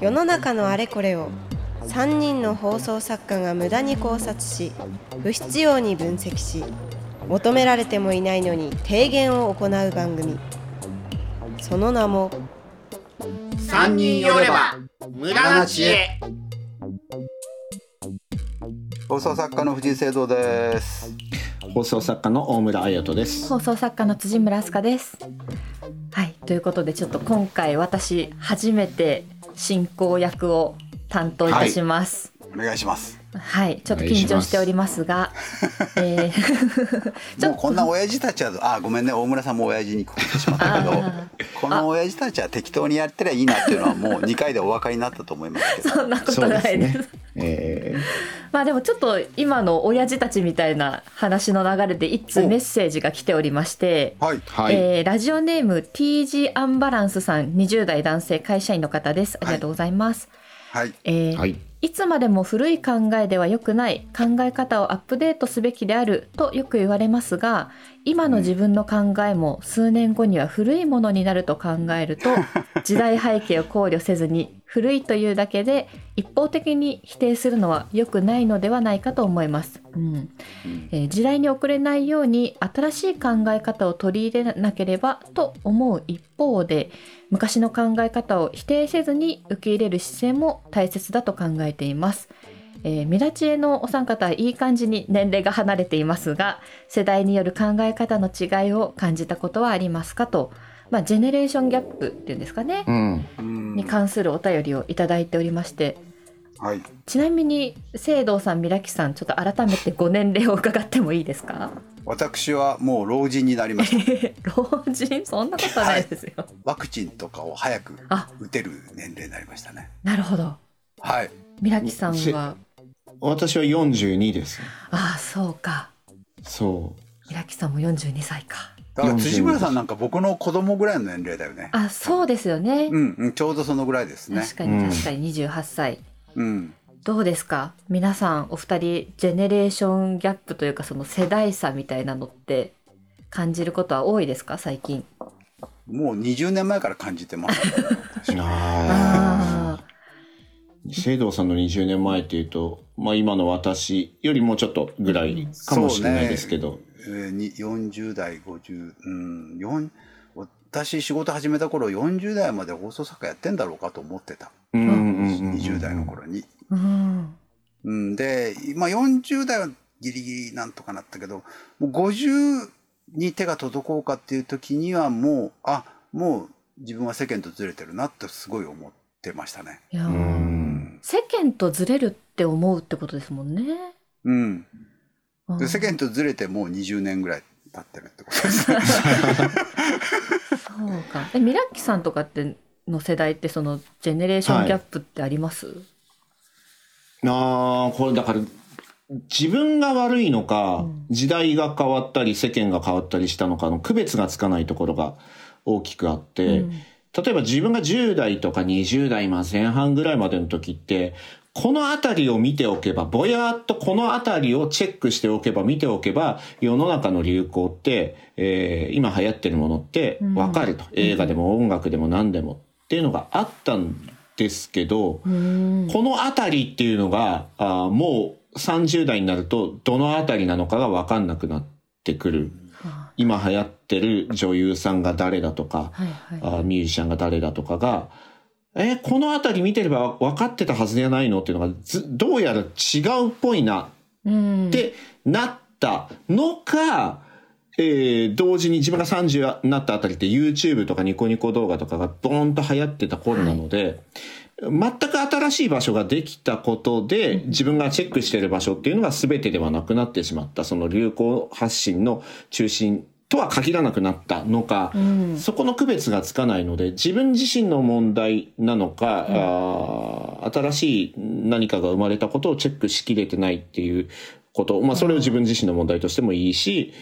世の中のあれこれを3人の放送作家が無駄に考察し不必要に分析し求められてもいないのに提言を行う番組。その名も三人寄れば無駄な知恵。放送作家の藤井聖堂です。放送作家の大村彩人です。放送作家の辻村飛鳥です。ということでちょっと今回私初めて進行役を担当いたします。お願いしますはい、ちょっと緊張しておりますが、え もうこんな親父たちはあごめんね大村さんも親父に聞こえてしまったけどあこの親父たちは適当にやってりゃいいなっていうのはもう2回でお分かりになったと思いますけど。そんなことないです。ね。えまあでもちょっと今の親父たちみたいな話の流れで一通メッセージが来ておりまして、はい。ーはい、えーラジオネーム TG アンバランスさん20代男性会社員の方です。ありがとうございます。はいえーはい。いつまでも古い考えでは良くない考え方をアップデートすべきであるとよく言われますが今の自分の考えも数年後には古いものになると考えると 時代背景を考慮せずに古いというだけで一方的に否定するのは良くないのではないかと思います、うん。えー時代に遅れないように新しい考え方を取り入れなければと思う一方で昔の考え方を否定せずに受け入れる姿勢も大切だと考えています。えー、ミラチエのお三方はいい感じに年齢が離れていますが世代による考え方の違いを感じたことはありますかと、まあ、ジェネレーションギャップっていうんですかね、うん。うん。に関するお便りをいただいておりまして。はい。ちなみに聖堂さんミラキさんちょっと改めてご年齢を伺ってもいいですか？私はもう老人になりました。老人？そんなことないですよ、ワクチンとかを早くあ打てる年齢になりましたね。なるほど。はい。ミラキさんは？私は42です。ああそうか。そミラキさんも42歳か。だから辻村さんなんか僕の子供ぐらいの年齢だよね。あそうですよね、うん、うん、ちょうどそのぐらいですね。確かに確かに。28歳、うんどうですか？皆さんお二人ジェネレーションギャップというかその世代差みたいなのって感じることは多いですか？最近。もう20年前から感じてます。うあああ聖堂さんの20年前っていうと、まあ、今の私よりもうちょっとぐらいかもしれないですけど、えーに40代50うん4私仕事始めた頃40代まで放送作家やってんだろうかと思ってた、うんうんうんうん20代の頃に、あうん。うん、で今40代はギリギリなんとかなったけどもう50に手が届こうかっていう時にはもうあもう自分は世間とずれてるなってすごい思ってましたね。いやー。うん。世間とずれるって思うってことですもんね。うん。うん。で世間とずれてもう20年ぐらい経ってるってことです。ね そうか。えミラッキさんとかっての世代ってそのジェネレーションギャップってあります、ああこれだから自分が悪いのか、うん。時代が変わったり世間が変わったりしたのかの区別がつかないところが大きくあって、うん。例えば自分が10代とか20代まあ前半ぐらいまでの時ってこの辺りを見ておけばぼやっとこの辺りをチェックしておけば見ておけば世の中の流行って、えー今流行ってるものってわかると、映画でも音楽でも何でもっていうのがあったんですけど、うん。この辺りっていうのがあーもう30代になるとどの辺りなのかが分かんなくなってくる。は今流行ってる女優さんが誰だとか、いはい。あーミュージシャンが誰だとかが、えーこの辺り見てれば分かってたはずじゃないのっていうのがずどうやら違うっぽいなうん。ってなったのか、えー同時に自分が30になったあたりって YouTube とかニコニコ動画とかがボーンと流行ってた頃なので、全く新しい場所ができたことで自分がチェックしている場所っていうのが全てではなくなってしまった。その流行発信の中心とは限らなくなったのか、うん。そこの区別がつかないので自分自身の問題なのか、あー新しい何かが生まれたことをチェックしきれてないっていうこと、まあ、それを自分自身の問題としてもいいし、うん、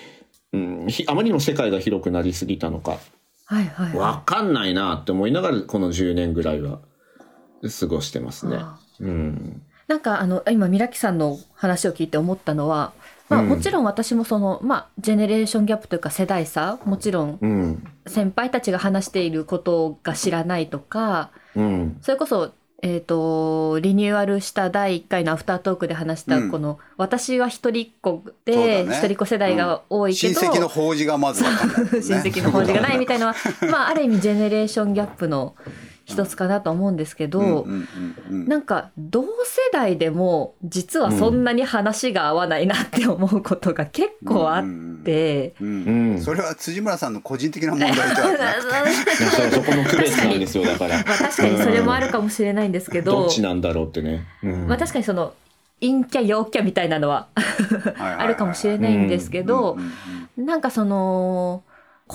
ひあまりにも世界が広くなりすぎたのかはいはいはわかんないなって思いながらこの10年ぐらいは過ごしてますね。あうん、なんかあの今ミラキさんの話を聞いて思ったのはまあ、うんもちろん私もその、まあ、ジェネレーションギャップというか世代差もちろんうん。先輩たちが話していることが知らないとかうん。それこそ、えー、とリニューアルした第1回のアフタートークで話したうん。この、私は一人っ子で、だね。一人っ子世代が多いけ親ど、戚の法事がまずね、親戚の法事がないみたいなのは、まあ、ある意味ジェネレーションギャップの一つかなと思うんですけど、なんか同世代でも実はそんなに話が合わないなって思うことが結構あって。うんうんそれは辻村さんの個人的な問題ではなくて。そうそこの区別なんですよだから。まあ確かに。それもあるかもしれないんですけど、どっちなんだろうってね。うんまあ確かにその陰キャ陽キャみたいなのはあるかもしれないんですけど、なん。かその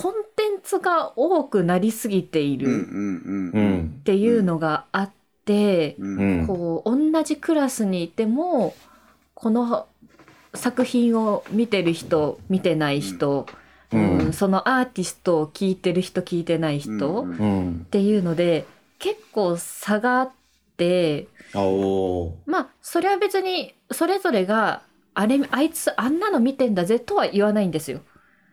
コンテンツが多くなりすぎているうんうんうんううんん。っていうのがあって、うんうん。こう同じクラスにいてもこの作品を見てる人見てない人、うんうんそのアーティストを聞いてる人聞いてない人、うんっうん。ていうので結構差があってまあそれは別にそれぞれがあれあいつあんなの見てんだぜとは言わないんですよ。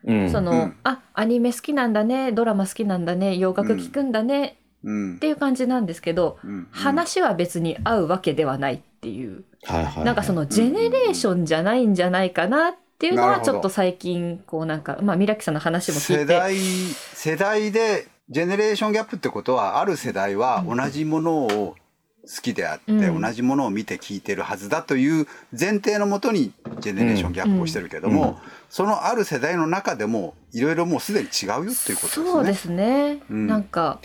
その、うん。あアニメ好きなんだねドラマ好きなんだね洋楽聞くんだね、うん。っていう感じなんですけど、うん。話は別に合うわけではないっていう、はいはい。なんかそのジェネレーションじゃないんじゃないかなっていうのはちょっと最近こうなんかまあミラキさんの話も聞いて。世代世代でジェネレーションギャップってことはある世代は同じものを好きであって、うん。同じものを見て聞いてるはずだという前提のもとにジェネレーションギャップをしてるけども、うんそのある世代の中でもいろいろもうすでに違うよっていうことですね。そうですね、うんなんか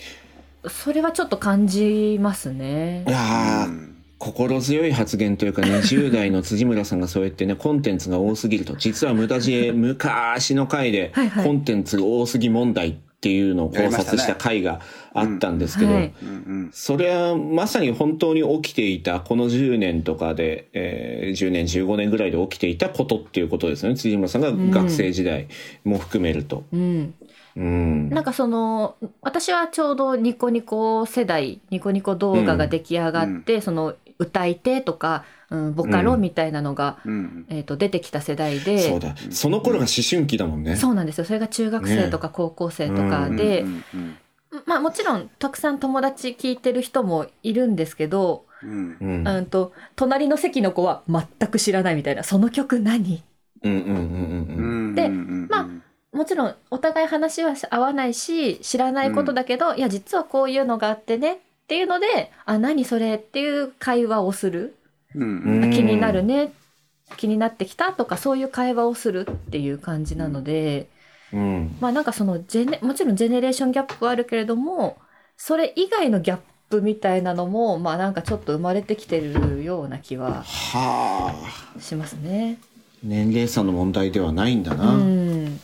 それはちょっと感じますねい。やーうん心強い発言というか20代の辻村さんがそうやってねコンテンツが多すぎると実は無駄知恵昔の回でコンテンツ多すぎ問題っていうのを考察した回があったんですけど、はい。うんうん。それはまさに本当に起きていたこの10年とかで、えー10年15年ぐらいで起きていたことっていうことですよね。辻村さんが学生時代も含めると。うん、うん。なんかその私はちょうどニコニコ世代ニコニコ動画が出来上がって、その歌い手とか、うん、ボカロみたいなのが、うん。えー、と出てきた世代で。そうだ。その頃が思春期だもんね。そうなんですよ。それが中学生とか高校生とかで、うん。うん。まあもちろんたくさん友達聞いてる人もいるんですけど、うん。うん。うん、と隣の席の子は全く知らないみたいな。その曲何？うん。うん。うん。うん。うん。うんでうんまもちろんお互い話は合わないし知らないことだけど、いや実はこういうのがあってねっていうので「あ何それ?」っていう会話をする、うん気になるね気になってきたとかそういう会話をするっていう感じなので、うんまあなんかそのジェネもちろんジェネレーションギャップはあるけれどもそれ以外のギャップみたいなのもまあなんかちょっと生まれてきてるような気ははあしますね。年齢差の問題ではないんだうな。んうん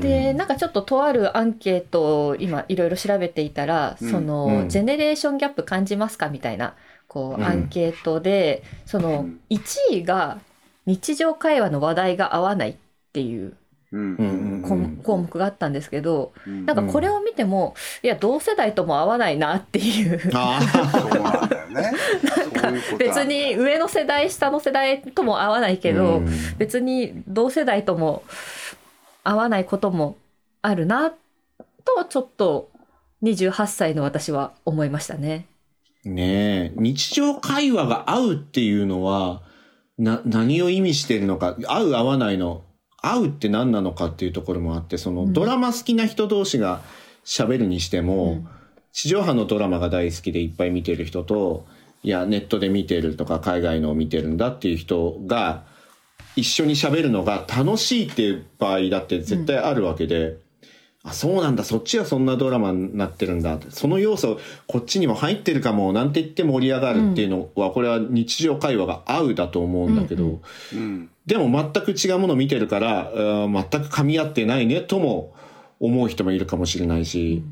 でなんかちょっととあるアンケートを今いろいろ調べていたら、うん。その、うん。ジェネレーションギャップ感じますかみたいなこううん。アンケートで、そのうん。1位が日常会話の話題が合わないっていう項項目があったんですけど、うん。なんかこれを見てもいや同世代とも合わないなっていう。なんだよね。そういうこと別に上の世代下の世代とも合わないけど、うん。別に同世代とも合わないこともあるなとちょっと28歳の私は思いましたね。ねえ。日常会話が合うっていうのはな何を意味してるのか合う合わないの合うって何なのかっていうところもあってその、うん。ドラマ好きな人同士が喋るにしても、うん。地上波のドラマが大好きでいっぱい見てる人といやネットで見てるとか海外のを見てるんだっていう人が一緒に喋るのが楽しいっていう場合だって絶対あるわけで、あそうなんだそっちはそんなドラマになってるんだ。その要素こっちにも入ってるかもなんて言って盛り上がるっていうのは、これは日常会話が合うだと思うんだけど、うんうん。でも全く違うものを見てるから全く噛み合ってないねとも思う人もいるかもしれないし、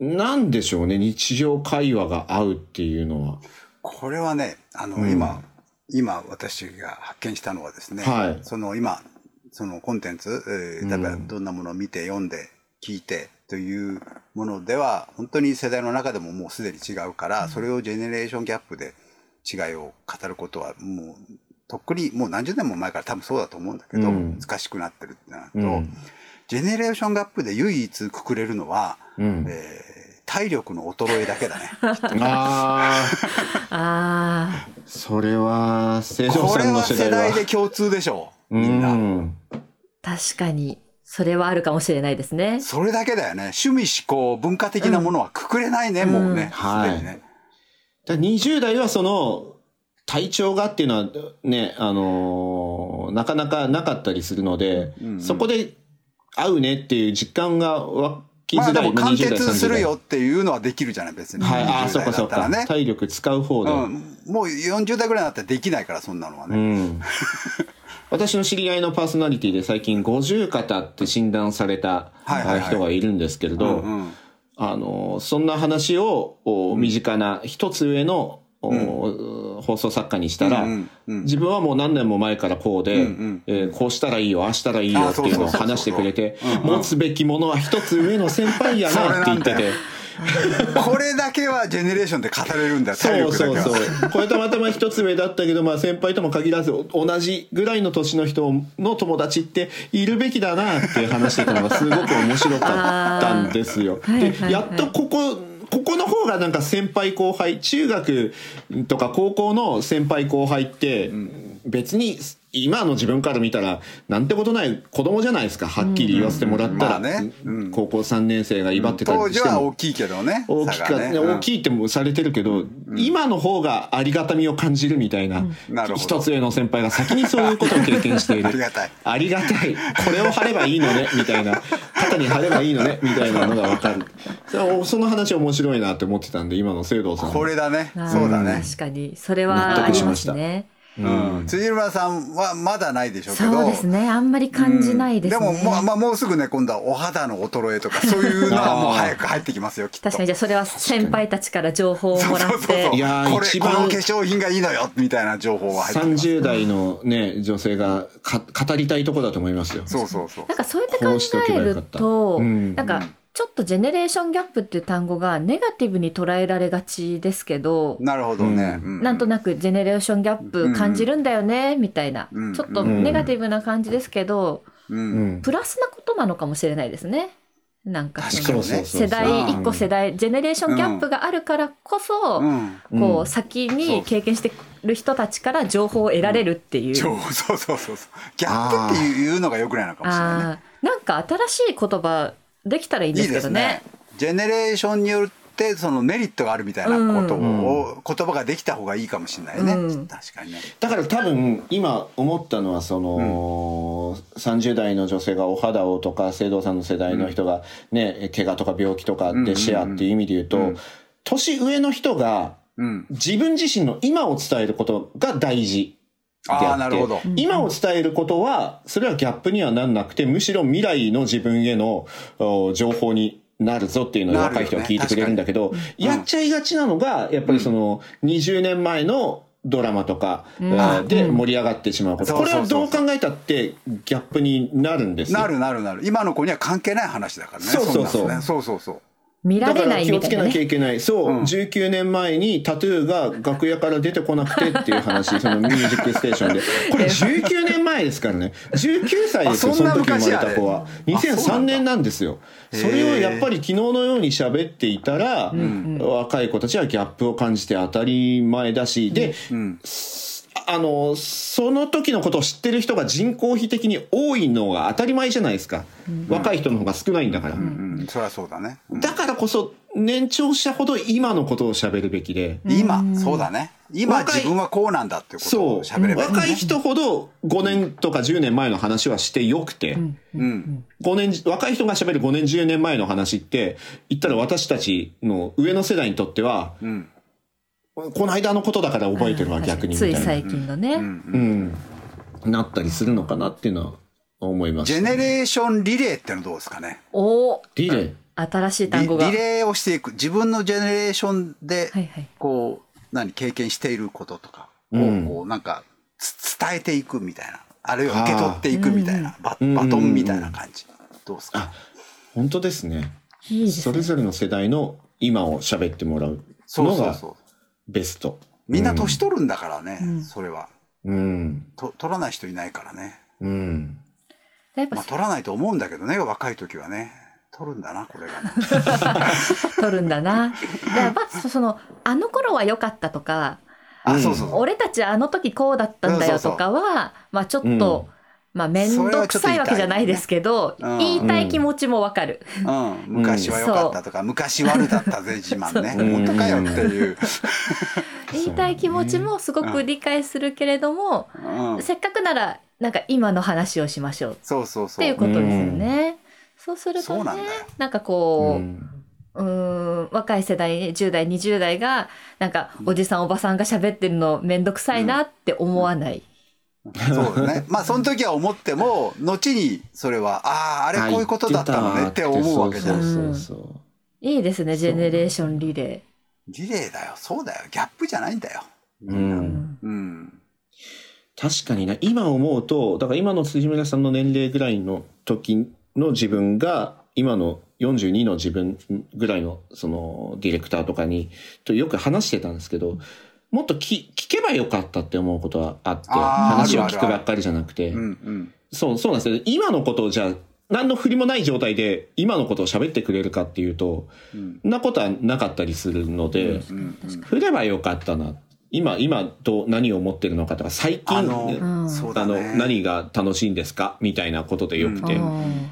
なんでしょうね日常会話が合うっていうのは。これはねあの、うん。今今私が発見したのはですね、はい。その今そのコンテンツ、えー例えばうんどんなものを見て読んで聞いてというものでは本当に世代の中でももうすでに違うから、それをジェネレーションギャップで違いを語ることはもうとっくにもう何十年も前から多分そうだと思うんだけど、うん。難しくなってるってなると、うん。ジェネレーションギャップで唯一くくれるのは、うん。えー体力の衰えだけだね。あああそれは清少これさんのは世世代は代で共通でしょう、うみんな。んー確かにそれはあるかもしれないですね。それだけだよね。趣味思考、文化的なものはくくれないね、もうね。はいすでにね。だから20代はその体調がっていうのはね、あのーなかなかなかったりするので、うんうんそこで合うねっていう実感が湧きづらい、まあでも完20代結する30よっていうのはできるじゃない、別に。代。はい、ああ、20そうかそうか。代だったらね。体力使う方で。うん、もう40代ぐらいになったらできないから、そんなのはうね。ん。私の知り合いのパーソナリティで最近50肩って診断された人がいるんですけれど、あの、そんな話を、お身近な一つ上の、お放送作家にしたら、うんうんうん自分はもう何年も前からこうで、うんうんえーこうしたらいいよ、ああしたらいいよあっていうのを話してくれて持つべきものは一つ上の先輩やなって言ってて。これだけはジェネレーションで語れるんだそう。そうそう。これたまたま一つ上だったけど、まあ先輩とも限らず、同じぐらいの年の人の友達っているべきだなって話してたのがすごく面白かったんですよ。で、ーはいはいはいやっとここ、ここの方がなんか先輩後輩、中学とか高校の先輩後輩って、別に今の自分から見たらなんてことない子供じゃないですか、はっきり言わせてもらったら。うんまあね。うん。高校3年生が威張ってた当時りしても。は大きいけどね。大きかね。うん。大きいってもされてるけど、今の方がありがたみを感じるみたいな、なるほど。一つ上の先輩が先にそういうことを経験している。ありがたい。ありがたい。これを貼ればいいのねみたいな。肩に貼ればいいのねみたいなのが分かる。その話面白いなって思ってたんで今の聖堂さん。これだね。そうだね。確かに。それは納ありま得しました。すね。うん。辻村さんはまだないでしょうけど。そうですね。あんまり感じないですね。でももう、まあ、もうすぐね今度はお肌の衰えとかそういうのは もう早く入ってきますよきっと。確かに。じゃあそれは先輩たちから情報をもらっそうそうそう。ていやーこれ一番この化粧品がいいのよみたいな情報は入ってきます30代のね女性がか語りたいとこだと思いますよ。そうそうそう。なんかそうやってこうえると、うんなんかちょっとジェネレーションギャップっていう単語がネガティブに捉えられがちですけど、なるほどね、ううんなんとなくジェネレーションギャップ感じるんだよね、みたいな、うんちょっとネガティブな感じですけど、うんうん。プラスなことなのかもしれないですね。なんかその世代一個世代ジェネレーションギャップがあるからこそ、うん。こううん。先に経験してる人たちから情報を得られるっていう。そう。そうそうそうそう。ギャップっていうのがよくないのかもしれないなんか新しい言葉できたらいいんでいいすけどね。ですね。ジェネレーションによってそのメリットがあるみたいなことを、言葉ができた方がいいかもしれないね、うん。確かにね。だから多分今思ったのはその、30代の女性がお肌をとか聖堂さんの世代の人がね、怪我とか病気とかでシェアっていう意味で言うと、年上の人がうん。自分自身の今を伝えることが大事。であってああなるほど、今を伝えることはそれはギャップにはなんなくてむしろ未来の自分へのお情報になるぞっていうのを若い人は聞いてくれるんだけど、やっちゃいがちなのがやっぱりその20年前のドラマとか、えーで盛り上がってしまうこと、そうこれはどう考えたってギャップになるんですよ。なるなるなる。今の子には関係ない話だからね。そうそうそう。そうそうそう見られないみたいなつけなきゃいね。けない。そう、うん19年前にタトゥーが楽屋から出てこなくてっていう話、そのミュージックステーションで。これ19年前ですからね。19歳ですよ、その時生まれた昔子は。あれあそう2003なんだ年なんですよ。それをやっぱり昨日のように喋っていたら、若い子たちはギャップを感じて当たり前だし、で、うんあの、その時のことを知ってる人が人口比的に多いのが当たり前じゃないですか。若い人の方が少ないんだから。うん。そりゃそうだね、うん。だからこそ年長者ほど今のことを喋るべきで、今。そうだね。今自分はこうなんだってことを喋ればいい、若い人ほど5年とか10年前の話はしてよくて、うん。5年若い人が喋る5年10年前の話って言ったら私たちの上の世代にとってはうんこの間のことだから覚えてるわ逆にみたいな。つい最近のね。うん、なったりするのかなっていうのは思います。ジェネレーションリレーってのどうですかね？おおリレー。新しいリ単語が。リレーをしていく。自分のジェネレーションではいはい。こう何？経験していることとか。をうん。こうなんかつ伝えていくみたいな。あるいは受け取っていくみたいな。バうん。バトンみたいな感じ。どうですか？あ本当ですね。いいですね。それぞれの世代の今を喋ってもらうそうのがそうそうベストみんな年取るんだからねそれはうん。と取らない人いないからね。うん。やっぱまあ取らないと思うんだけどね若い時はね取るんだなこれがね。取るんだな。でやっぱそそのあの頃は良かったとか、あそうそうそう。俺たちあの時こうだったんだよとかは、まあちょっと、まあ面倒くさいわけじゃないですけど、それはちょっと痛いよね。言いたい気持ちもわかる。うん、昔は良かったとか、昔悪だったぜ自慢ね。そう。本当かよっていう、言いたい気持ちもすごく理解するけれども、うん、せっかくならなんか今の話をしましょう。っそうそうそう。ていうことですよね。そうするとねそうなんかこう、うん。うーん若い世代10代20代がなんかおじさんおばさんが喋ってるの面倒くさいなって思わない、そうだね。まあその時は思っても後にそれはあああれこういうことだったのねって思うわけじゃん。そうそうそういいですねジェネレーションリレリレーだよ。そうだよ。ギャップじゃないんだよ。うー、ん。うん。確かにな今思うとだから今の辻村さんの年齢ぐらいの時の自分が今の42の自分ぐらいのそのディレクターとかにとよく話してたんですけどもっと聞聞けばよかったって思うことはあって話を聞くばっかりじゃなくて。そうそうなんですよ。今のことをじゃあ何の振りもない状態で今のことを喋ってくれるかっていうとうん。そんなことはなかったりするので、振ればよかったな。今今どう何を思ってるのかとか最近あの、うんそうだあのね何が楽しいんですか？みたいなことでよくて、うん。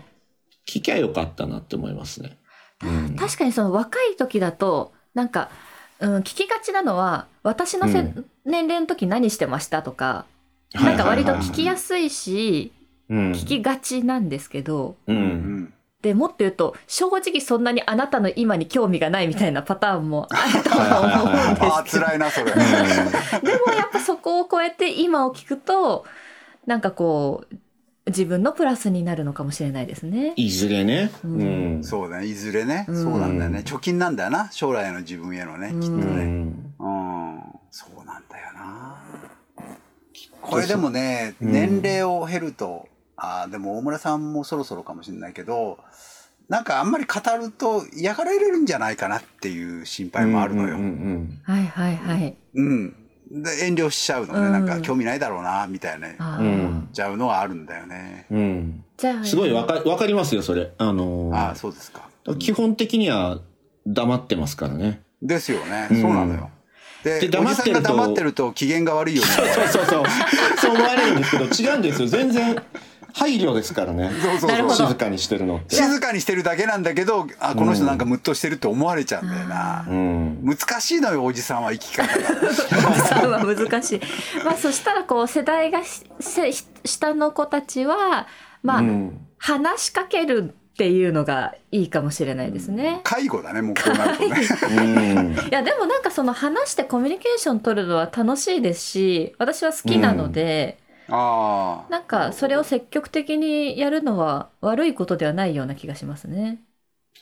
聞きゃよかったなって思いますね。うん。確かにその若い時だとなんか、うん、聞きがちなのは私のせ、うん。年齢の時何してましたとか、はいなんか割とはいはい聞きやすいし、うん。聞きがちなんですけどううん。んでもっと言うと正直そんなにあなたの今に興味がないみたいなパターンもあるとは思うんああですけど。辛いなそれ、でもやっぱそこを超えて今を聞くとなんかこう自分のプラスになるのかもしれないですね。いずれね。ううんん。そうだねいずれね、うんそうなんだよね貯金なんだよな将来の自分へのね、うんきっとうねん。うんそうなんだよなこれでもね、うん年齢を経るとあーでも大村さんもそろそろかもしれないけどなんかあんまり語ると嫌がられるんじゃないかなっていう心配もあるのよ。うんうんはいはいはい。うん。で遠慮しちゃうのね、うん。なんか興味ないだろうなみたいなあー。うん。うんちゃうのはあるんだよね。うん。うんじゃあすごいわかわかりますよそれ。あのーああそうですか。基本的には黙ってますからね。ですよね。うん。そうなのよ。で黙ってると黙ってると機嫌が悪いよね。そうそうそう。そう思われるんですけど違うんですよ。全然配慮ですからね そうそうそう静かにしてるのって静かにしてるだけなんだけどあこの人なんかムッとしてるって思われちゃうんだよな。うん難しいのよおじさんは生き方が。そうは難しい。まあそしたらこう世代がしせ下の子たちはまあ、うん話しかけるっていうのがいいかもしれないですね。介護だねもうこうなるとね。うん いやでもなんかその話してコミュニケーション取るのは楽しいですし私は好きなので、ああ。なんかそれを積極的にやるのは悪いことではないような気がしますね。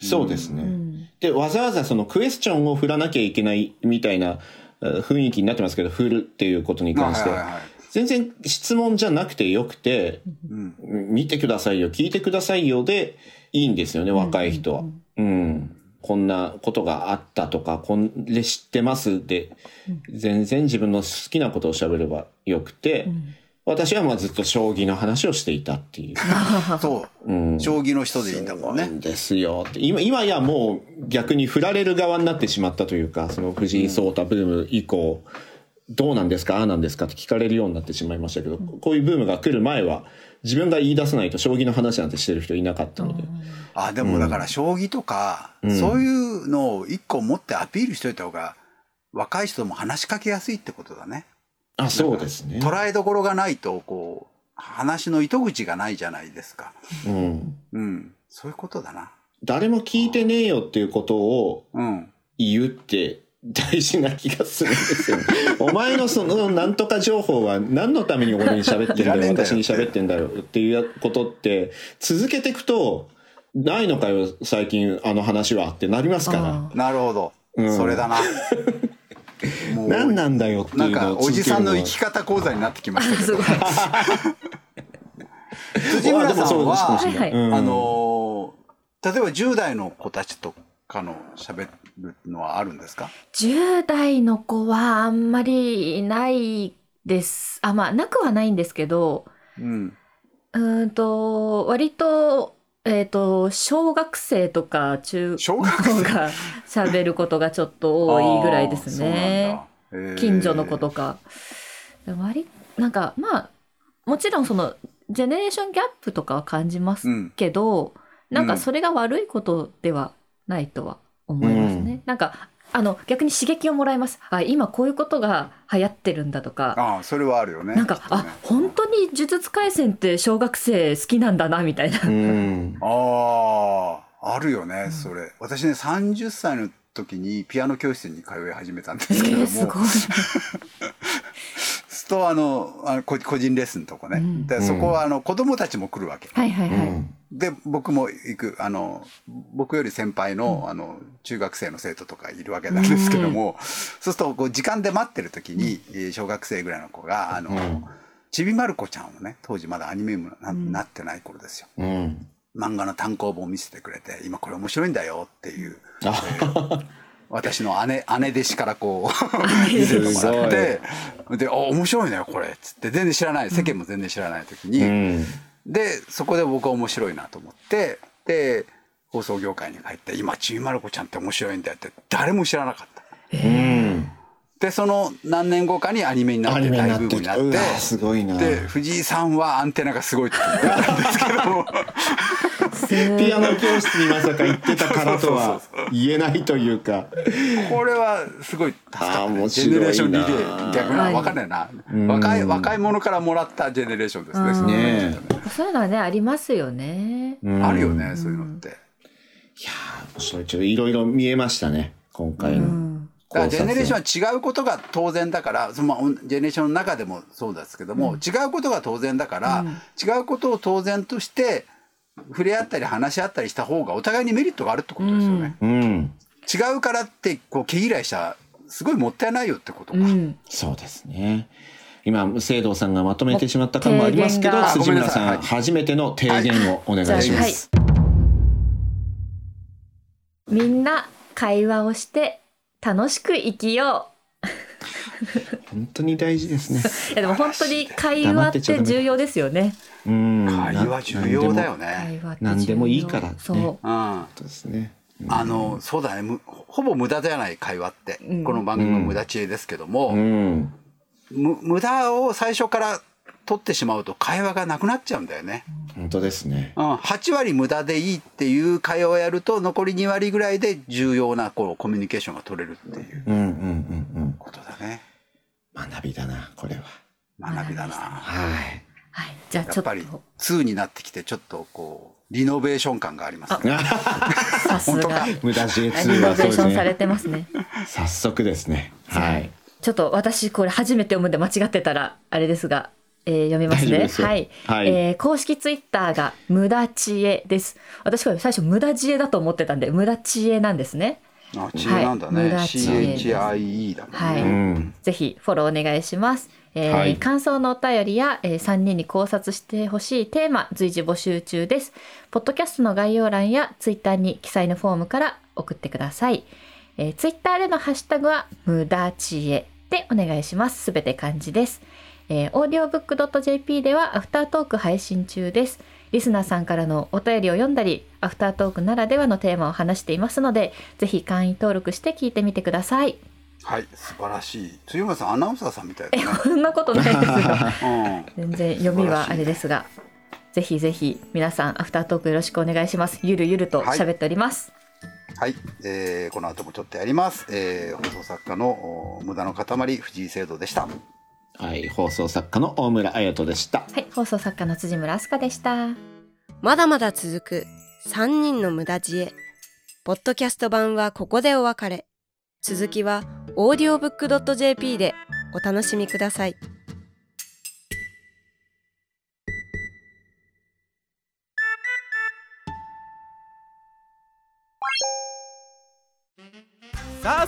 そうですね、うん。でわざわざそのクエスチョンを振らなきゃいけないみたいなえー雰囲気になってますけど振るっていうことに関して。はいはいはい。全然質問じゃなくてよくてうん。見てくださいよ聞いてくださいよでいいんですよね若い人は。うん。こんなことがあったとか、これ知ってますで、全然自分の好きなことを喋ればよくて、私はまあずっと将棋の話をしていたっていう。そう。うん。将棋の人でいいんだもんね。ですよ。って今今やもう逆に振られる側になってしまったというかその藤井聡太ブーム以降、どうなんですかああなんですかって聞かれるようになってしまいましたけど、こういうブームが来る前は自分が言い出さないと将棋の話なんてしてる人いなかったので、あでもだから将棋とか、うん。そういうのを一個持ってアピールしといた方が若い人も話しかけやすいってことだね。あそうですね。捉えどころがないとこう話の糸口がないじゃないですか。うん、うん、そういうことだな。誰も聞いてねえよっていうことをうん。言うって大事な気がするんですよ。お前のそのなんとか情報は何のために俺に喋ってんだよ私に喋ってんだよっていうことって続けていくとないのかよ最近あの話はってなりますかなるほど。うんそれだな。何なんだよってないんうのをかおじさんの生き方講座になってきましたけすごい。ど 辻村さんははいはいうんあのー例えば10代の子たちとかの喋るのはあるんですか？10代の子はあんまりいないです。あ、まあ、なくはないんですけど、うん。うーんと、割と、えっ、と、小学生とか中小学生？が喋ることがちょっと多いぐらいですね。近所の子とか。割なんか、まあ、もちろんその、ジェネレーションギャップとかは感じますうん。けど、なんうんかそれが悪いことではないとは思いますね。なんか、あの、逆に刺激をもらいます。あ、今こういうことが流行ってるんだとか。ああ、それはあるよね。なんか、ねあ、本当に呪術廻戦って小学生好きなんだな、みたいな。うん。ああ、あるよね、それ。私ね、30歳の時にピアノ教室に通い始めたんでえすけども、ー、すごい。すとあのあの個個人レッスンとかね、うん。でそこはあの子供たちも来るわけ。はいはいはい。うん。で僕も行くあの僕より先輩の,、あの中学生の生徒とかいるわけなんですけども、そうするとこう時間で待ってる時に、えー小学生ぐらいの子があの、うん。ちびまる子ちゃんをね当時まだアニメにもな,、ん。なってない頃ですよ。うん。漫画の単行本を見せてくれて今これ面白いんだよっていうあ私の姉 姉弟子からこう 見せてもらってで「あ面白いねこれ」っつって全然知らない世間も全然知らない時に、うん。でそこで僕は面白いなと思ってで放送業界に帰って今「ちびまる子ちゃんって面白いんだよ」って誰も知らなかった。うん。でその何年後かにアニメになって大なってきた。ブームになってすごいな。で藤井さんはアンテナがすごいって言ってたんですけどもピアノ教室にまさか行ってたからとは言えないというか。これはすごい助かった、ジェネレーションリレー逆なはい分かんないな、ん若い若い者からもらったジェネレーションですねねそういうのはね、ありますよね。うんあるよね、そういうのって。いやー、それちょっといろいろ見えましたね。今回のうん。だから。ジェネレーションは違うことが当然だからそのまあジェネレーションの中でもそうですけども、違うことが当然だから、違うことを当然として触れ合ったり話し合ったりした方がお互いにメリットがあるってことですよね。うん。違うからってこう毛嫌いしたらすごいもったいないよってことか。うん。そうですね。今、聖堂さんがまとめてしまった感もありますけど、辻村さん、はい初めての提言をお願いしじゃあはいます。みんな会話をして楽しく生きよ本当に大事ですね。う。いやでも本当に会話って重要ですよね。うん。会話重要だよね。ね。会話って重要何でもいいからねそう。うん。そうですね。あのそうだねむほぼ無駄じゃない会話って、うんこの番組の無駄知恵ですけども、うん。む無駄を最初から取ってしまうと会話がなくなっちゃうんだよね。本当ですね。うん、8割無駄でいいっていう会話をやると残り2割ぐらいで重要なこうコミュニケーションが取れるっていううんうんうんうん。ことだね。学びだな、これは。学びだな。はい。はい。じゃあちょっやっぱりと2になってきてちょっとこうリノベーション感がありますね。さすが無駄 J2 リノはそうですベーションされね。てますね。早速ですね。はい。ちょっと私これ初めて読むんで間違ってたらあれですが、えー読みますね。すよはい、はいえー公式ツイッターが無駄知恵です。私これ最初無駄知恵だと思ってたんで無駄知恵なんですね。あ知恵なんだね。はい無駄知恵 CHIE だもんね。はいうん。ぜひフォローお願いします。えーはい感想のお便りや、え3人に考察してほしいテーマ随時募集中です。ポッドキャストの概要欄やツイッターに記載のフォームから送ってください。えー、ツイッターでのハッシュタグは無駄知恵でお願いします。すべて漢字です。えー、audiobook.jp ではアフタートーク配信中です。リスナーさんからのお便りを読んだり、アフタートークならではのテーマを話していますので、ぜひ会員登録して聞いてみてください。はい、素晴らしい。辻村さんアナウンサーさんみたいだね。こんなことないですが。うん。全然読みはあれですが、ぜひぜひ皆さんアフタートークよろしくお願いします。ゆるゆると喋っております。はい、えーこの後もちょっとやります。えー放送作家のお無駄の塊藤井聖堂でした。はい。放送作家の大村彩人でした。はい、放送作家の辻村飛鳥でした。まだまだ続く3人の無駄知恵。ポッドキャスト版はここでお別れ。続きは audiobook.jp でお楽しみください。